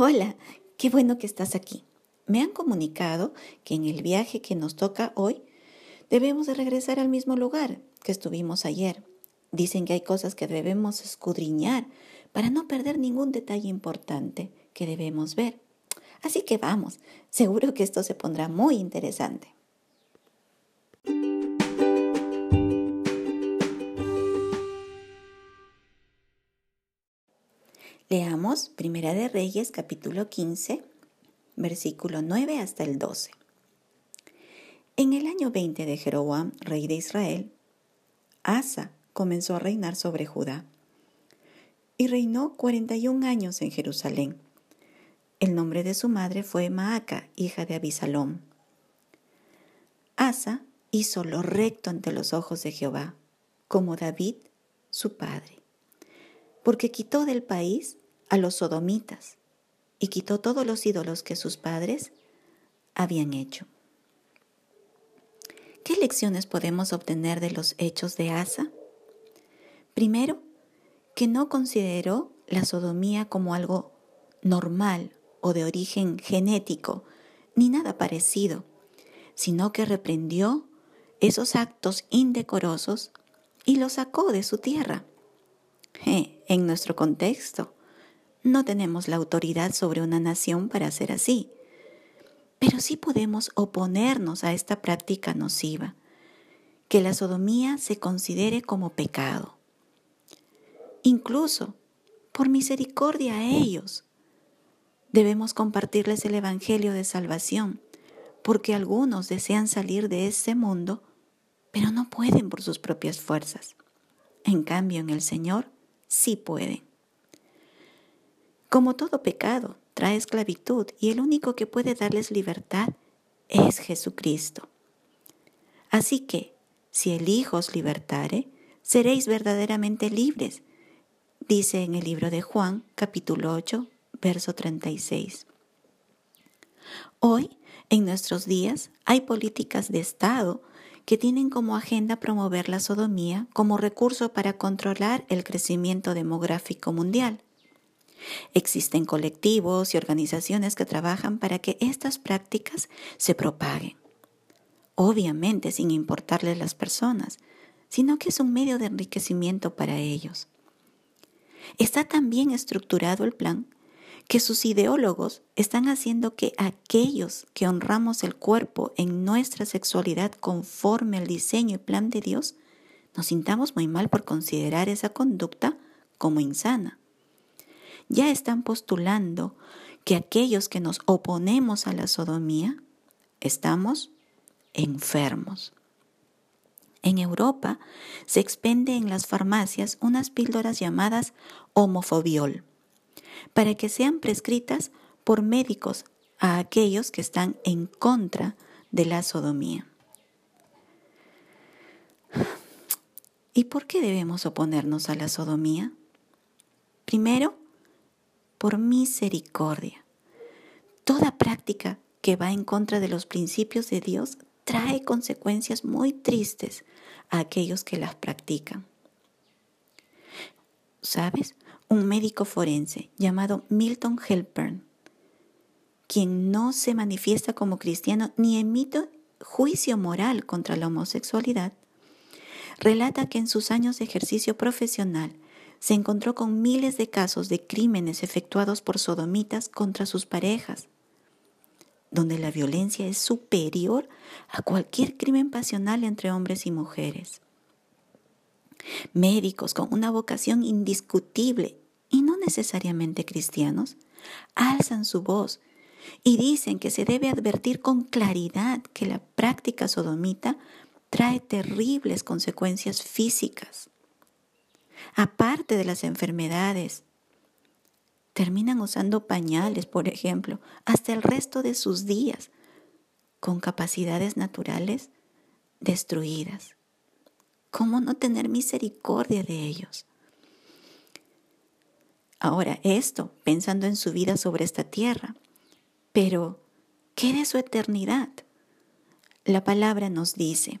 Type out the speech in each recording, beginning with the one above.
Hola, qué bueno que estás aquí. Me han comunicado que en el viaje que nos toca hoy debemos de regresar al mismo lugar que estuvimos ayer. Dicen que hay cosas que debemos escudriñar para no perder ningún detalle importante que debemos ver. Así que vamos, seguro que esto se pondrá muy interesante. Leamos Primera de Reyes capítulo 15, versículo 9 hasta el 12. En el año 20 de Jeroboam, rey de Israel, Asa comenzó a reinar sobre Judá y reinó 41 años en Jerusalén. El nombre de su madre fue Maaca, hija de Abisalom. Asa hizo lo recto ante los ojos de Jehová, como David, su padre, porque quitó del país a los sodomitas y quitó todos los ídolos que sus padres habían hecho. ¿Qué lecciones podemos obtener de los hechos de Asa? Primero, que no consideró la sodomía como algo normal o de origen genético, ni nada parecido, sino que reprendió esos actos indecorosos y los sacó de su tierra. en nuestro contexto, no tenemos la autoridad sobre una nación para hacer así, pero sí podemos oponernos a esta práctica nociva, que la sodomía se considere como pecado. Incluso, por misericordia a ellos, debemos compartirles el Evangelio de salvación, porque algunos desean salir de ese mundo, pero no pueden por sus propias fuerzas. En cambio, en el Señor sí pueden. Como todo pecado, trae esclavitud y el único que puede darles libertad es Jesucristo. Así que, si el Hijo os libertare, seréis verdaderamente libres, dice en el libro de Juan, capítulo 8, verso 36. Hoy, en nuestros días, hay políticas de Estado que tienen como agenda promover la sodomía como recurso para controlar el crecimiento demográfico mundial. Existen colectivos y organizaciones que trabajan para que estas prácticas se propaguen. Obviamente sin importarles las personas, sino que es un medio de enriquecimiento para ellos. Está tan bien estructurado el plan que sus ideólogos están haciendo que aquellos que honramos el cuerpo en nuestra sexualidad conforme al diseño y plan de Dios, nos sintamos muy mal por considerar esa conducta como insana ya están postulando que aquellos que nos oponemos a la sodomía estamos enfermos. En Europa se expende en las farmacias unas píldoras llamadas homofobiol para que sean prescritas por médicos a aquellos que están en contra de la sodomía. ¿Y por qué debemos oponernos a la sodomía? Primero, por misericordia. Toda práctica que va en contra de los principios de Dios trae consecuencias muy tristes a aquellos que las practican. ¿Sabes? Un médico forense llamado Milton Helpern, quien no se manifiesta como cristiano ni emite juicio moral contra la homosexualidad, relata que en sus años de ejercicio profesional se encontró con miles de casos de crímenes efectuados por sodomitas contra sus parejas, donde la violencia es superior a cualquier crimen pasional entre hombres y mujeres. Médicos con una vocación indiscutible y no necesariamente cristianos, alzan su voz y dicen que se debe advertir con claridad que la práctica sodomita trae terribles consecuencias físicas, aparte de las enfermedades. Terminan usando pañales, por ejemplo, hasta el resto de sus días, con capacidades naturales destruidas. ¿Cómo no tener misericordia de ellos? Ahora, esto pensando en su vida sobre esta tierra, pero ¿qué de su eternidad? La palabra nos dice,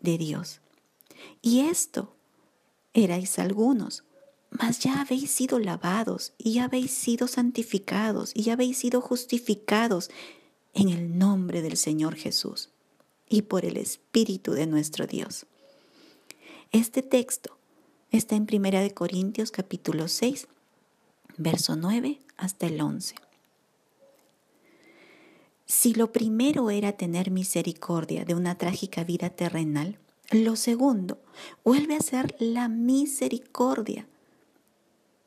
de Dios. Y esto erais algunos, mas ya habéis sido lavados y ya habéis sido santificados y ya habéis sido justificados en el nombre del Señor Jesús y por el Espíritu de nuestro Dios. Este texto está en 1 Corintios capítulo 6, verso 9 hasta el 11. Si lo primero era tener misericordia de una trágica vida terrenal, lo segundo vuelve a ser la misericordia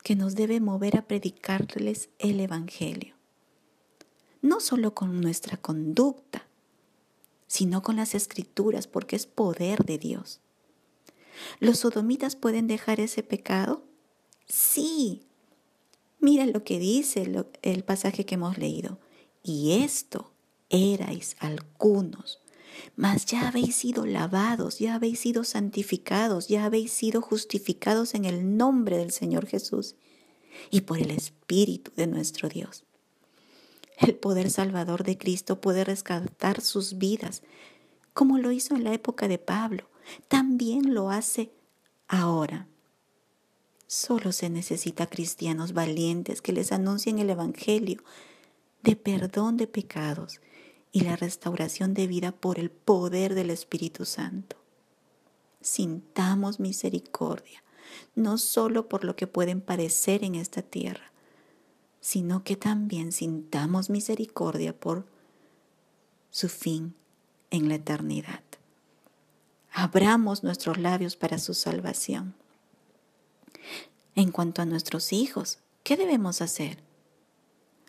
que nos debe mover a predicarles el Evangelio. No solo con nuestra conducta, sino con las escrituras, porque es poder de Dios. ¿Los sodomitas pueden dejar ese pecado? Sí. Mira lo que dice el pasaje que hemos leído. Y esto erais algunos, mas ya habéis sido lavados, ya habéis sido santificados, ya habéis sido justificados en el nombre del Señor Jesús y por el Espíritu de nuestro Dios. El poder salvador de Cristo puede rescatar sus vidas, como lo hizo en la época de Pablo, también lo hace ahora. Solo se necesita cristianos valientes que les anuncien el Evangelio de perdón de pecados y la restauración de vida por el poder del Espíritu Santo. Sintamos misericordia, no solo por lo que pueden parecer en esta tierra, sino que también sintamos misericordia por su fin en la eternidad. Abramos nuestros labios para su salvación. En cuanto a nuestros hijos, ¿qué debemos hacer?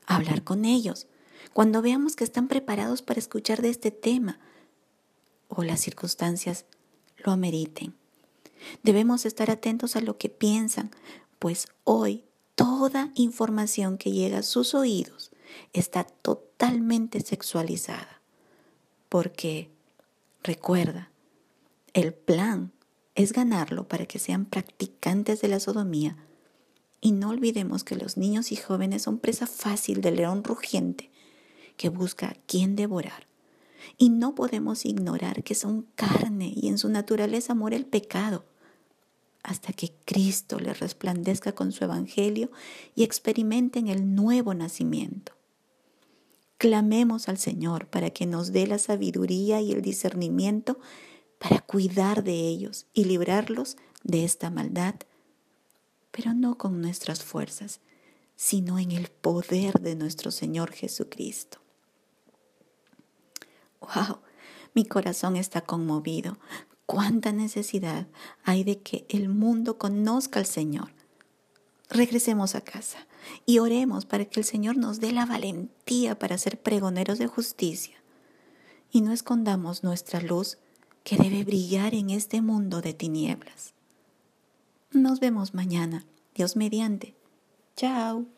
Hablar con ellos, cuando veamos que están preparados para escuchar de este tema o las circunstancias lo ameriten. Debemos estar atentos a lo que piensan, pues hoy toda información que llega a sus oídos está totalmente sexualizada. Porque, recuerda, el plan es ganarlo para que sean practicantes de la sodomía. Y no olvidemos que los niños y jóvenes son presa fácil del león rugiente que busca a quien devorar. Y no podemos ignorar que son carne y en su naturaleza muere el pecado hasta que Cristo les resplandezca con su evangelio y experimenten el nuevo nacimiento. Clamemos al Señor para que nos dé la sabiduría y el discernimiento para cuidar de ellos y librarlos de esta maldad, pero no con nuestras fuerzas, sino en el poder de nuestro Señor Jesucristo. ¡Wow! Mi corazón está conmovido. ¿Cuánta necesidad hay de que el mundo conozca al Señor? Regresemos a casa y oremos para que el Señor nos dé la valentía para ser pregoneros de justicia y no escondamos nuestra luz que debe brillar en este mundo de tinieblas. Nos vemos mañana, Dios mediante. Chao.